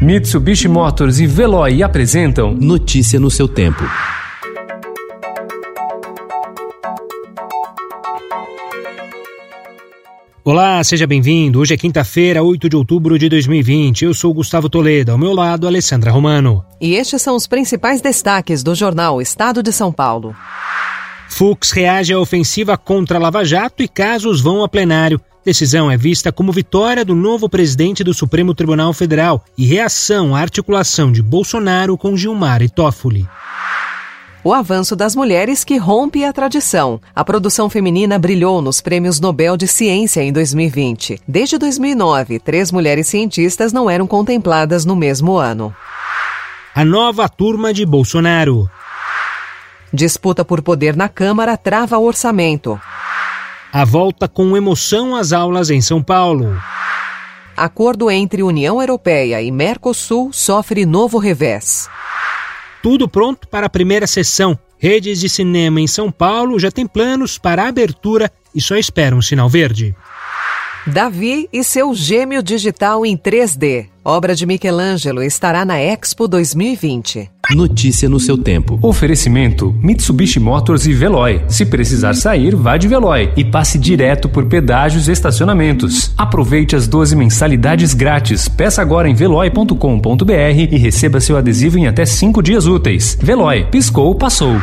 Mitsubishi Motors e Veloy apresentam Notícia no seu tempo. Olá, seja bem-vindo. Hoje é quinta-feira, 8 de outubro de 2020. Eu sou Gustavo Toledo, ao meu lado, Alessandra Romano. E estes são os principais destaques do jornal Estado de São Paulo. Fux reage à ofensiva contra Lava Jato e casos vão a plenário. Decisão é vista como vitória do novo presidente do Supremo Tribunal Federal e reação à articulação de Bolsonaro com Gilmar e Toffoli. O avanço das mulheres que rompe a tradição. A produção feminina brilhou nos Prêmios Nobel de Ciência em 2020. Desde 2009, três mulheres cientistas não eram contempladas no mesmo ano. A nova turma de Bolsonaro. Disputa por poder na Câmara trava orçamento. A volta com emoção às aulas em São Paulo. Acordo entre União Europeia e Mercosul sofre novo revés. Tudo pronto para a primeira sessão. Redes de cinema em São Paulo já têm planos para a abertura e só esperam um sinal verde. Davi e seu gêmeo digital em 3D. Obra de Michelangelo estará na Expo 2020. Notícia no seu tempo. Oferecimento: Mitsubishi Motors e Veloy. Se precisar sair, vá de Veloy e passe direto por pedágios e estacionamentos. Aproveite as 12 mensalidades grátis. Peça agora em veloy.com.br e receba seu adesivo em até 5 dias úteis. Veloy, piscou, passou.